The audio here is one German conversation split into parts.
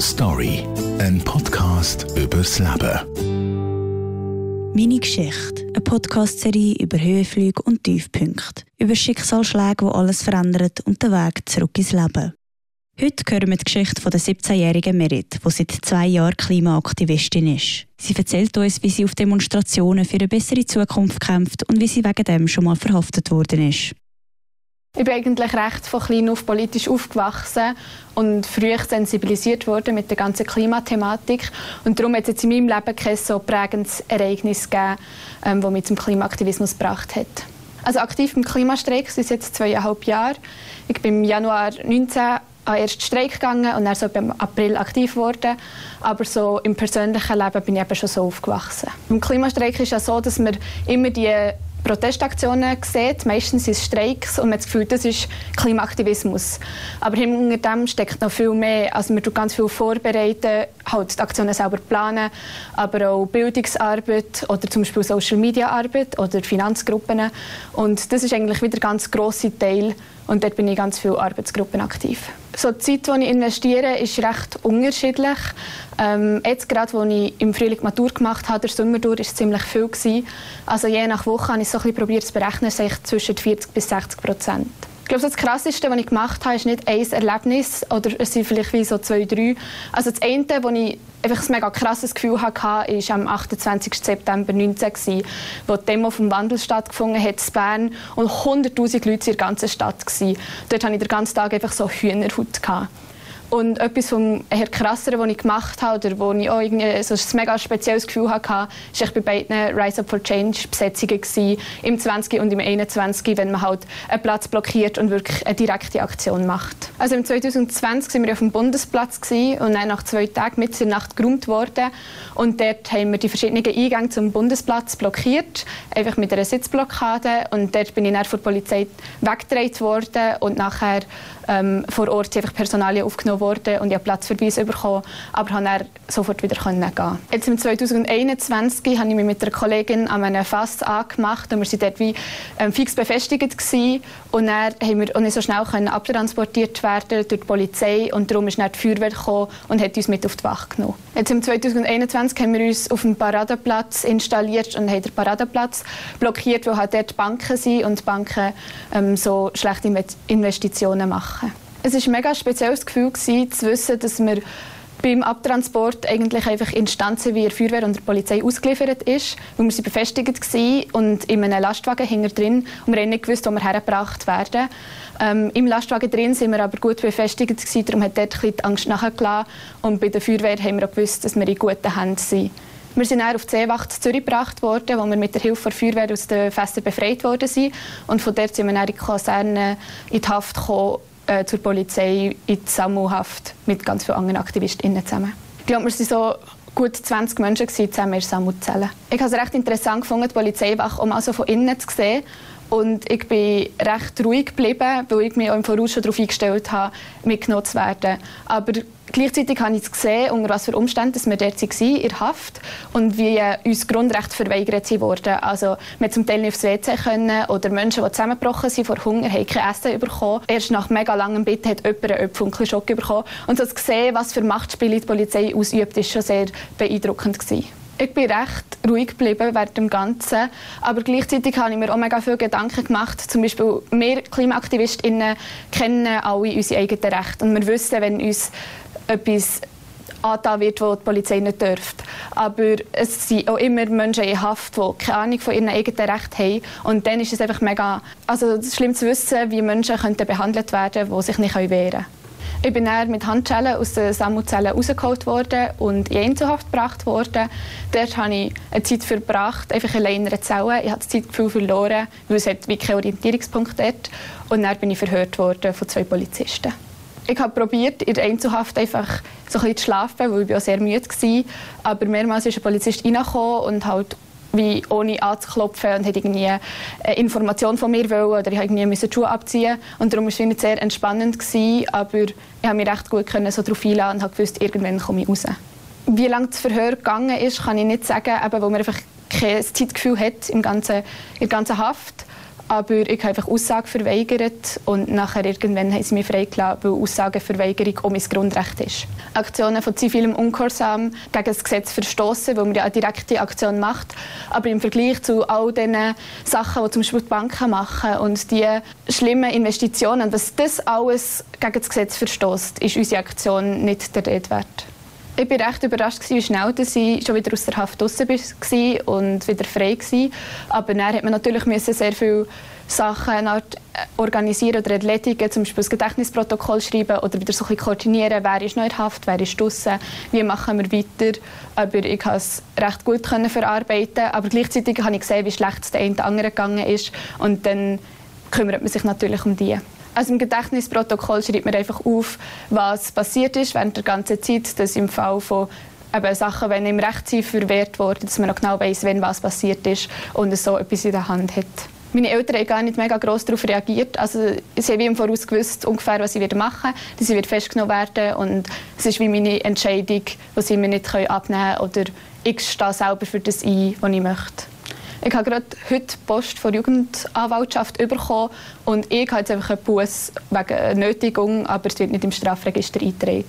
Story, ein Podcast übers Leben. Meine Geschichte, eine Podcast-Serie über Höhenflüge und Tiefpunkte, über Schicksalsschläge, die alles verändern und den Weg zurück ins Leben. Heute hören wir die Geschichte von der 17-jährigen Merit, die seit zwei Jahren Klimaaktivistin ist. Sie erzählt uns, wie sie auf Demonstrationen für eine bessere Zukunft kämpft und wie sie wegen dem schon mal verhaftet worden ist. Ich bin eigentlich recht von klein auf politisch aufgewachsen und früh sensibilisiert worden mit der ganzen Klimathematik. Und darum hat es jetzt in meinem Leben kein so prägendes Ereignis gegeben, ähm, das mich zum Klimaaktivismus gebracht hat. Also aktiv im Klimastreik sind jetzt zweieinhalb Jahre. Ich bin im Januar 19 an den ersten Streik gegangen und dann so im April aktiv geworden. Aber so im persönlichen Leben bin ich eben schon so aufgewachsen. Im Klimastreik ist es ja so, dass wir immer die Protestaktionen sieht. Meistens sind es Streiks und man hat das Gefühl, das ist Klimaaktivismus. Aber hinter dem steckt noch viel mehr. Also man tut ganz viel vorbereiten, halt die Aktionen selber planen, aber auch Bildungsarbeit oder zum Beispiel Social Media Arbeit oder Finanzgruppen. Und das ist eigentlich wieder ein ganz grosser Teil und dort bin ich ganz viele Arbeitsgruppen aktiv. So die Zeit, die ich investiere, ist recht unterschiedlich. Ähm, jetzt gerade, als ich im Frühling Matur gemacht habe, der Sommer durch, es ziemlich viel. Gewesen. Also je nach Woche habe ich so ein bisschen probiert zu berechnen, zwischen 40 bis 60 Prozent. Ich glaube, das Krasseste, was ich gemacht habe, ist nicht ein Erlebnis, oder es sind vielleicht wie so zwei, drei. Also das eine, wo ich einfach ein mega krasses Gefühl hatte, war am 28. September 2019, wo die Demo vom Wandel stattgefunden hat in Bern und 100'000 Leute in der ganzen Stadt waren. Dort hatte ich den ganzen Tag einfach so Hühnerhaut. Gehabt. Und etwas vom eher krasseren, was ich gemacht habe, oder wo ich auch irgendwie so ein mega spezielles Gefühl hatte, war bei beiden Rise Up for Change Besetzungen im 20. und im 21., wenn man halt einen Platz blockiert und wirklich eine direkte Aktion macht. Also im 2020 waren wir auf dem Bundesplatz und dann nach zwei Tagen mit in der Nacht geräumt worden. Und dort haben wir die verschiedenen Eingänge zum Bundesplatz blockiert, einfach mit einer Sitzblockade. Und dort bin ich dann von der Polizei weggedreht worden und nachher ähm, vor Ort einfach Personalien aufgenommen worden und ich habe Platzverweis bekommen, aber konnte dann sofort wieder gehen. Jetzt im 2021 habe ich mich mit einer Kollegin an einem Fass angemacht und wir waren dort wie ähm, fix befestigt gewesen. und dann haben wir nicht so schnell können abtransportiert werden durch die Polizei und darum ist dann die Feuerwehr gekommen und hat uns mit auf die Wache genommen. Jetzt im 2021 haben wir uns auf dem Paradeplatz installiert und haben den Paradeplatz blockiert, wo halt dort Banken sind und Banken ähm, so schlechte Investitionen machen. Es war ein mega spezielles Gefühl, gewesen, zu wissen, dass wir beim Abtransport eigentlich einfach Instanzen wie die Feuerwehr und die Polizei ausgeliefert ist, weil wir sie befestigt waren und in einem Lastwagen hinter drin und wir haben nicht gewusst, wo wir hergebracht werden. Ähm, Im Lastwagen drin sind wir aber gut befestigt gewesen, darum hat dort die Angst nachgelassen und bei der Feuerwehr haben wir auch gewusst, dass wir in guten Händen sind. Wir sind dann auf die Seewacht Zürich gebracht worden, wo wir mit der Hilfe der Feuerwehr aus den Fässern befreit worden sind. Und von dort sind wir dann in die Kaserne in die Haft gekommen äh, zur Polizei in die Sammelhaft mit ganz vielen anderen AktivistInnen zusammen. Ich glaube, wir waren so gut 20 Menschen zusammen in Sammelzellen. Ich habe es recht interessant gefunden, die Polizeiwache um also von innen zu sehen und ich bin recht ruhig geblieben, weil ich mich auch im Voraus schon darauf eingestellt habe, mitgenommen zu werden. Aber gleichzeitig habe ich gesehen, unter was für Umständen wir dort waren, in Haft und wie uns Grundrechte verweigert wurden. Also wir zum Teil nicht aufs WC können oder Menschen, die zusammengebrochen sind vor Hunger, haben kein Essen bekommen. Erst nach mega langem Bitten hat jemand einen Öpfel bekommen. Und so zu sehen, was für Machtspiele die Polizei ausübt, war schon sehr beeindruckend. Ich bin recht ruhig geblieben während dem Ganzen, aber gleichzeitig habe ich mir auch mega viele Gedanken gemacht. Zum Beispiel, wir KlimaaktivistInnen kennen alle unsere eigenen Rechte und wir wissen, wenn uns etwas angetan wird, was die Polizei nicht dürfte. Aber es sind auch immer Menschen in Haft, die keine Ahnung von ihren eigenen Rechten haben. Und dann ist es einfach mega also schlimm zu wissen, wie Menschen könnten behandelt werden die sich nicht wehren können. Ich bin dann mit Handschellen aus den Sammelzellen rausgeholt worden und in Einzelhaft gebracht worden. Dort habe ich eine Zeit verbracht, einfach allein in einer Zelle. Ich habe das Zeitgefühl verloren, weil es hat wie keinen Orientierungspunkt dort. Und dann bin ich verhört worden von zwei Polizisten. Ich habe probiert, in der Einzelhaft einfach so ein zu schlafen, weil ich auch sehr müde war. Aber mehrmals ist ein Polizist reingekommen und halt wie ohne anzuklopfen und hätte irgendwie eine Information von mir wollen oder ich irgendwie die Schuhe abziehen und darum war es nicht sehr entspannend gewesen, aber ich habe mich recht gut können so darauf einladen und gewusst, irgendwann komme ich raus. Wie lange das Verhör gegangen ist, kann ich nicht sagen, eben, weil man einfach kein Zeitgefühl hat im ganzen, in der ganzen Haft. Aber ich habe einfach Aussagen verweigert und nachher irgendwann haben sie mich freigelassen, weil Aussagenverweigerung auch mein Grundrecht ist. Aktionen von zivilem Ungehorsam gegen das Gesetz verstoßen, weil man ja eine direkte Aktion macht, aber im Vergleich zu all diesen Sachen, die zum Beispiel die Banken machen und die schlimmen Investitionen, dass das alles gegen das Gesetz verstößt, ist unsere Aktion nicht der Rede wert. Ich war recht überrascht, wie schnell ich schon wieder aus der Haft draußen war und wieder frei war. Aber dann hat man natürlich sehr viele Sachen äh, organisieren oder erledigen, zum Beispiel das Gedächtnisprotokoll schreiben oder wieder so ein koordinieren, wer ist noch in Haft, wer ist draußen, wie machen wir weiter. Aber ich konnte es recht gut verarbeiten, aber gleichzeitig habe ich gesehen, wie schlecht es der eine oder andere gegangen ist und dann kümmert man sich natürlich um die. Also im Gedächtnisprotokoll schreibt man einfach auf, was passiert ist während der ganzen Zeit, dass im Fall von eben Sachen, wenn im Recht sind, verwehrt worden, dass man noch genau weiß, wenn was passiert ist und so etwas in der Hand hat. Meine Eltern haben gar nicht mega gross darauf reagiert. Also, sie haben wie im Voraus gewusst, ungefähr, was sie machen werden. Sie wird festgenommen werden und es ist wie meine Entscheidung, die sie mir nicht abnehmen können. Oder ich stehe selber für das ein, was ich möchte. Ich habe gerade heute Post von der Jugendanwaltschaft bekommen und ich habe jetzt einfach einen Bus wegen Nötigung, aber es wird nicht im Strafregister eingetragen.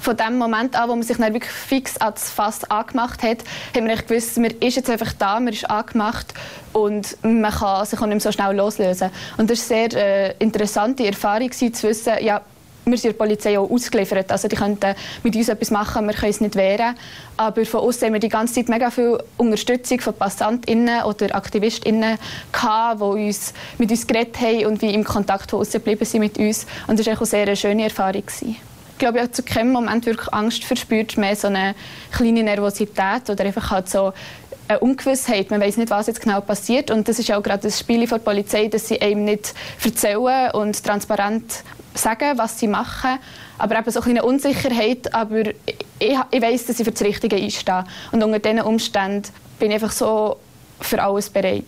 Von dem Moment an, wo man sich dann wirklich fix ans Fass angemacht hat, haben wir gewusst, man ist jetzt einfach da, man ist angemacht und man kann sich auch nicht mehr so schnell loslösen. Und das war eine sehr äh, interessante Erfahrung, zu wissen, ja, wir sind der Polizei auch ausgeliefert. Also die könnten mit uns etwas machen, wir können es nicht wehren. Aber von uns haben wir die ganze Zeit mega viel Unterstützung von PassantInnen oder AktivistInnen gehabt, die uns, mit uns geredet haben und wie im Kontakt von uns geblieben sind mit uns. Und das war auch sehr schöne Erfahrung. Gewesen. Ich glaube, ich habe zu keinem Moment wirklich Angst verspürt, mehr so eine kleine Nervosität oder einfach halt so eine Ungewissheit. Man weiß nicht, was jetzt genau passiert. Und das ist auch gerade das Spiel der Polizei, dass sie einem nicht erzählen und transparent sagen, was sie machen. Aber eben so eine Unsicherheit. Aber ich, ich weiß, dass ich für das Richtige einstehe. Und unter diesen Umständen bin ich einfach so für alles bereit.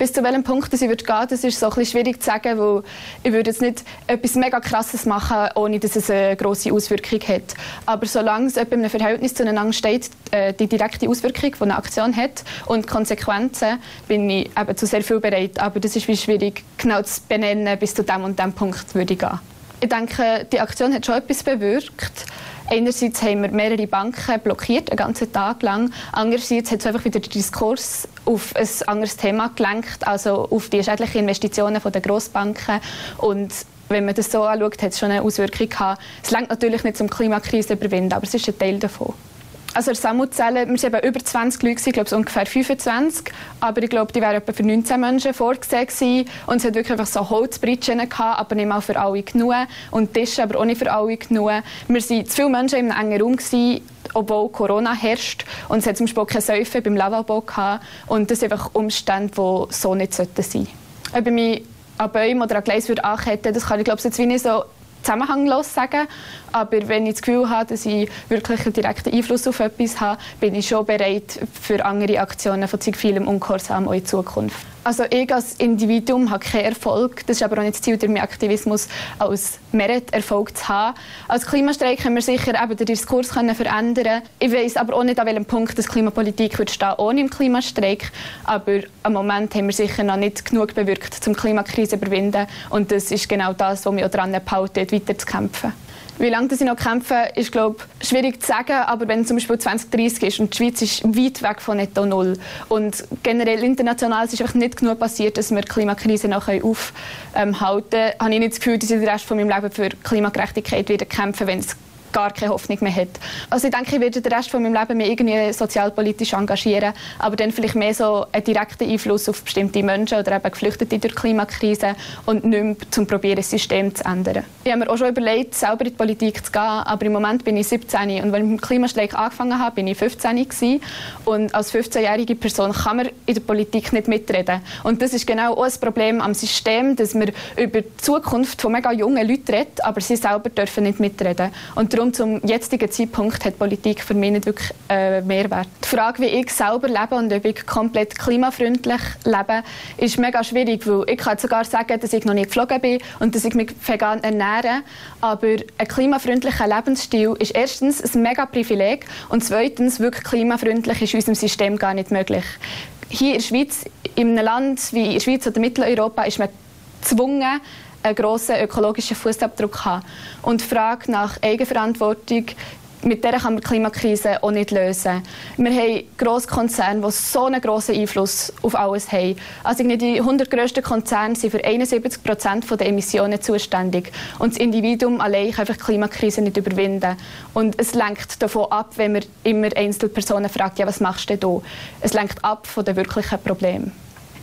Bis zu welchem Punkt ich würde gehen, das ist so ein bisschen schwierig zu sagen, weil ich würde jetzt nicht etwas mega Krasses machen, ohne dass es eine grosse Auswirkung hat. Aber solange es in einem Verhältnis zueinander steht, äh, die direkte Auswirkung, die eine Aktion hat und Konsequenzen, bin ich eben zu sehr viel bereit. Aber das ist wie schwierig genau zu benennen, bis zu dem und dem Punkt würde ich gehen. Ich denke, die Aktion hat schon etwas bewirkt. Einerseits haben wir mehrere Banken blockiert, einen ganzen Tag lang. Andererseits hat es einfach wieder den Diskurs auf ein anderes Thema gelenkt, also auf die schädlichen Investitionen der Grossbanken. Und wenn man das so anschaut, hat es schon eine Auswirkung gehabt. Es lenkt natürlich nicht zum Klimakrise überwinden, aber es ist ein Teil davon. Also Samutzellen, wir waren über 20 Leute, ich glaube ungefähr 25, aber ich glaube, die wären etwa für 19 Menschen vorgesehen gewesen. und es hat wirklich einfach so Holzbritschen gehabt, aber nicht mal für alle genug und Tische aber auch nicht für alle genug. Wir waren zu viele Menschen im engen Raum gewesen, obwohl Corona herrscht und es hat zum Beispiel keine Säufe beim Lavabo gehabt und das sind einfach Umstände, die so nicht sein sollten. Ob ich mich an Bäumen oder an Gleis anketten das kann ich glaube ich jetzt wie nicht so zusammenhanglos sagen. Aber wenn ich das Gefühl habe, dass ich wirklich einen direkten Einfluss auf etwas habe, bin ich schon bereit für andere Aktionen von zivilem Ungehorsam auch in Zukunft. Also ich als Individuum habe keinen Erfolg. Das ist aber auch nicht das Ziel, durch meinen Aktivismus als Merit Erfolg zu haben. Als Klimastreik können wir sicher eben den Diskurs können verändern. Ich weiß aber auch nicht, an welchem Punkt das Klimapolitik wird stehen ohne im Klimastreik. Aber am Moment haben wir sicher noch nicht genug bewirkt, um die Klimakrise zu überwinden. Und das ist genau das, was mich auch daran hält, weiter zu kämpfen. Wie lange sie noch kämpfen, ist glaube schwierig zu sagen. Aber wenn zum Beispiel 2030 ist und die Schweiz ist weit weg von Netto Null und generell international ist einfach nicht genug passiert, dass wir die Klimakrise noch aufhalten können, habe ich nicht das Gefühl, dass ich den Rest von meinem Leben für Klimagerechtigkeit wieder kämpfen, wenn es gar keine Hoffnung mehr hat. Also ich denke, ich werde den Rest von meinem Leben mich irgendwie sozialpolitisch engagieren, aber dann vielleicht mehr so einen direkten Einfluss auf bestimmte Menschen oder eben Geflüchtete durch die Klimakrise und nicht mehr zum probieren, das System zu ändern. Ich habe mir auch schon überlegt, selber in die Politik zu gehen, aber im Moment bin ich 17 und wenn ich mit dem Klimastreik angefangen habe, bin ich 15 gewesen. und als 15-jährige Person kann man in der Politik nicht mitreden. Und das ist genau auch ein Problem am System, dass man über die Zukunft von mega jungen Leuten redet, aber sie selber dürfen nicht mitreden. Und darum zum jetzigen Zeitpunkt hat Politik für mich nicht wirklich äh, Mehrwert. Die Frage, wie ich selber lebe und ob ich komplett klimafreundlich lebe, ist mega schwierig, weil ich kann sogar sagen, dass ich noch nie geflogen bin und dass ich mich vegan ernähre, aber ein klimafreundlicher Lebensstil ist erstens ein mega Privileg und zweitens wirklich klimafreundlich ist in unserem System gar nicht möglich hier in der Schweiz, in einem Land wie in der Schweiz oder Mitteleuropa, ist man gezwungen, einen grossen ökologischen Fußabdruck haben. Und die Frage nach Eigenverantwortung mit der kann man die Klimakrise auch nicht lösen. Wir haben grosse Konzerne, die so einen grossen Einfluss auf alles haben. Also die 100 grössten Konzerne sind für 71 Prozent der Emissionen zuständig. Und das Individuum allein kann einfach die Klimakrise nicht überwinden. Und es lenkt davon ab, wenn man immer Einzelpersonen fragt, ja, was machst du denn da? Es lenkt ab von den wirklichen Problemen.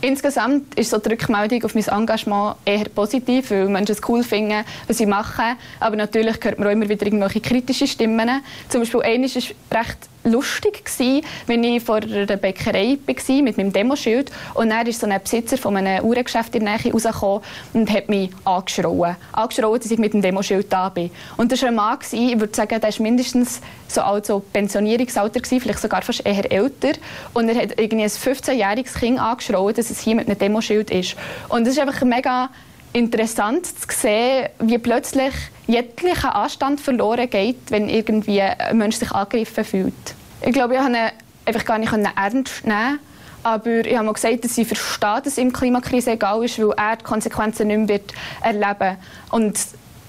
Insgesamt ist so die Rückmeldung auf mein Engagement eher positiv, weil Menschen es cool finden, was ich mache. Aber natürlich hört man auch immer wieder irgendwelche kritische Stimmen. Zum Beispiel eine ist recht lustig gewesen, wenn ich vor der Bäckerei war mit meinem Demoschild und dann ist so ein Besitzer von einem Uhrengeschäft in der Nähe und hat mich angeschrien. Angeschrien, dass ich mit dem Demoschild da bin. Und das war ein Mann, gewesen, ich würde sagen, der war mindestens so alt, so Pensionierungsalter, gewesen, vielleicht sogar fast eher älter. Und er hat irgendwie ein 15-jähriges Kind angeschrien, dass es hier mit einem Demoschild ist. Und das ist einfach mega interessant zu sehen, wie plötzlich jeglicher Anstand verloren geht, wenn irgendwie ein Mensch sich angegriffen fühlt. Ich glaube, ich konnte einfach gar nicht ernst nehmen. Aber ich habe mal gesagt, dass ich verstehe, dass ihm die Klimakrise egal ist, weil er die Konsequenzen nicht mehr wird erleben Und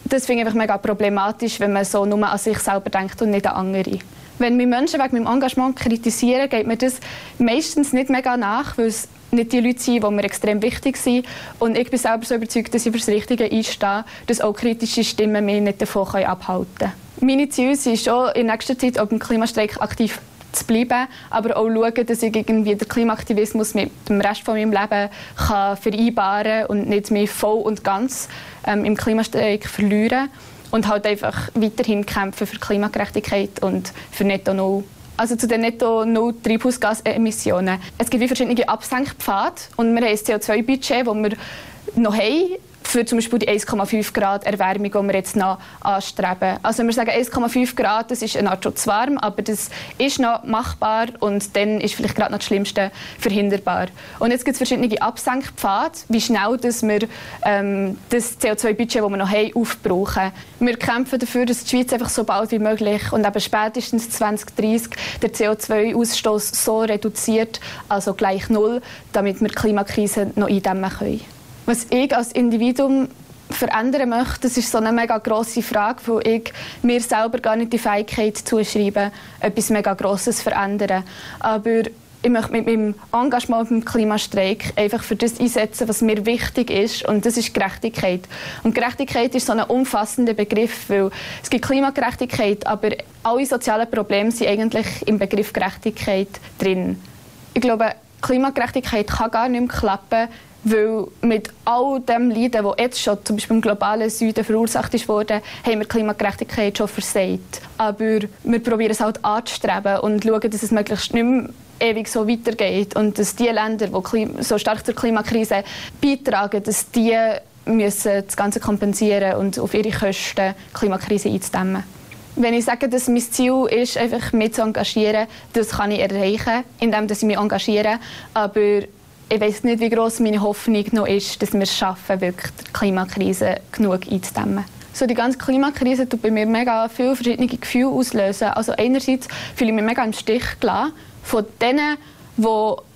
das finde ich einfach mega problematisch, wenn man so nur an sich selber denkt und nicht an andere. Wenn mich Menschen wegen meinem Engagement kritisieren, geht mir das meistens nicht mega nach, weil es nicht die Leute sind, die mir extrem wichtig sind. Und ich bin selber so überzeugt, dass ich für das Richtige einstehe, dass auch kritische Stimmen mich nicht davon abhalten können. Meine Ziele sind schon in nächster Zeit auf dem Klimastreik aktiv zu bleiben, aber auch schauen, dass ich irgendwie den Klimaaktivismus mit dem Rest von meinem Leben kann vereinbaren und nicht mich voll und ganz ähm, im Klimastreik verlieren und halt einfach weiterhin kämpfen für Klimagerechtigkeit und für Netto Null also zu den netto null Treibhausgasemissionen. Es gibt verschiedene Absenkpfade und wir haben ein CO2-Budget, das wir noch haben für zum Beispiel die 1,5 Grad Erwärmung, die wir jetzt noch anstreben. Also wir sagen 1,5 Grad, das ist eine Art schon zu warm, aber das ist noch machbar und dann ist vielleicht gerade noch das Schlimmste verhinderbar. Und jetzt gibt es verschiedene Absenkpfade, wie schnell dass wir ähm, das CO2-Budget, das wir noch haben, aufbrauchen. Wir kämpfen dafür, dass die Schweiz einfach so bald wie möglich und eben spätestens 2030 der CO2-Ausstoß so reduziert, also gleich null, damit wir die Klimakrise noch eindämmen können. Was ich als Individuum verändern möchte, das ist so eine mega grosse Frage, wo ich mir selber gar nicht die Fähigkeit zuschreibe, etwas mega Grosses zu verändern. Aber ich möchte mit meinem Engagement beim Klimastreik einfach für das einsetzen, was mir wichtig ist, und das ist Gerechtigkeit. Und Gerechtigkeit ist so ein umfassender Begriff, weil es gibt Klimagerechtigkeit, aber alle sozialen Probleme sind eigentlich im Begriff Gerechtigkeit drin. Ich glaube, Klimagerechtigkeit kann gar nicht mehr klappen, weil mit all dem Leiden, das jetzt schon zum Beispiel im globalen Süden verursacht wurde, haben wir Klimagerechtigkeit schon versagt. Aber wir probieren es halt anzustreben und schauen, dass es möglichst nicht mehr ewig so weitergeht und dass die Länder, die so stark zur Klimakrise beitragen, dass die müssen das Ganze kompensieren und auf ihre Kosten die Klimakrise einzudämmen. Wenn ich sage, dass mein Ziel ist, einfach mich zu engagieren, das kann ich erreichen, indem ich mich engagiere. Aber ich weiß nicht, wie groß meine Hoffnung noch ist, dass wir es schaffen, wirklich die Klimakrise genug einzudämmen. So die ganze Klimakrise tut bei mir mega viele verschiedene Gefühle auslösen. Also einerseits fühle ich mich mega im Stich gelassen von denen, die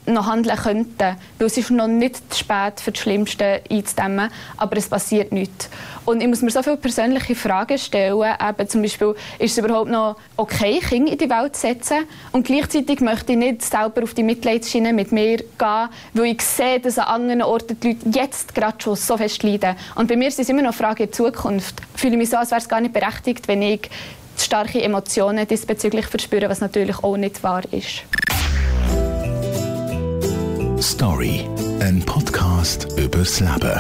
noch handeln könnten. Weil es ist noch nicht zu spät, für das Schlimmste einzudämmen, aber es passiert nichts. Und ich muss mir so viele persönliche Fragen stellen, eben zum Beispiel, ist es überhaupt noch okay, Kinder in die Welt zu setzen? Und gleichzeitig möchte ich nicht selber auf die Mitleidsschiene mit mir gehen, weil ich sehe, dass an anderen Orten die Leute jetzt gerade schon so fest leiden. Und bei mir ist es immer noch eine Frage der Zukunft. Ich fühle mich so, als wäre es gar nicht berechtigt, wenn ich starke Emotionen diesbezüglich verspüre, was natürlich auch nicht wahr ist. Story, ein Podcast übers Leben.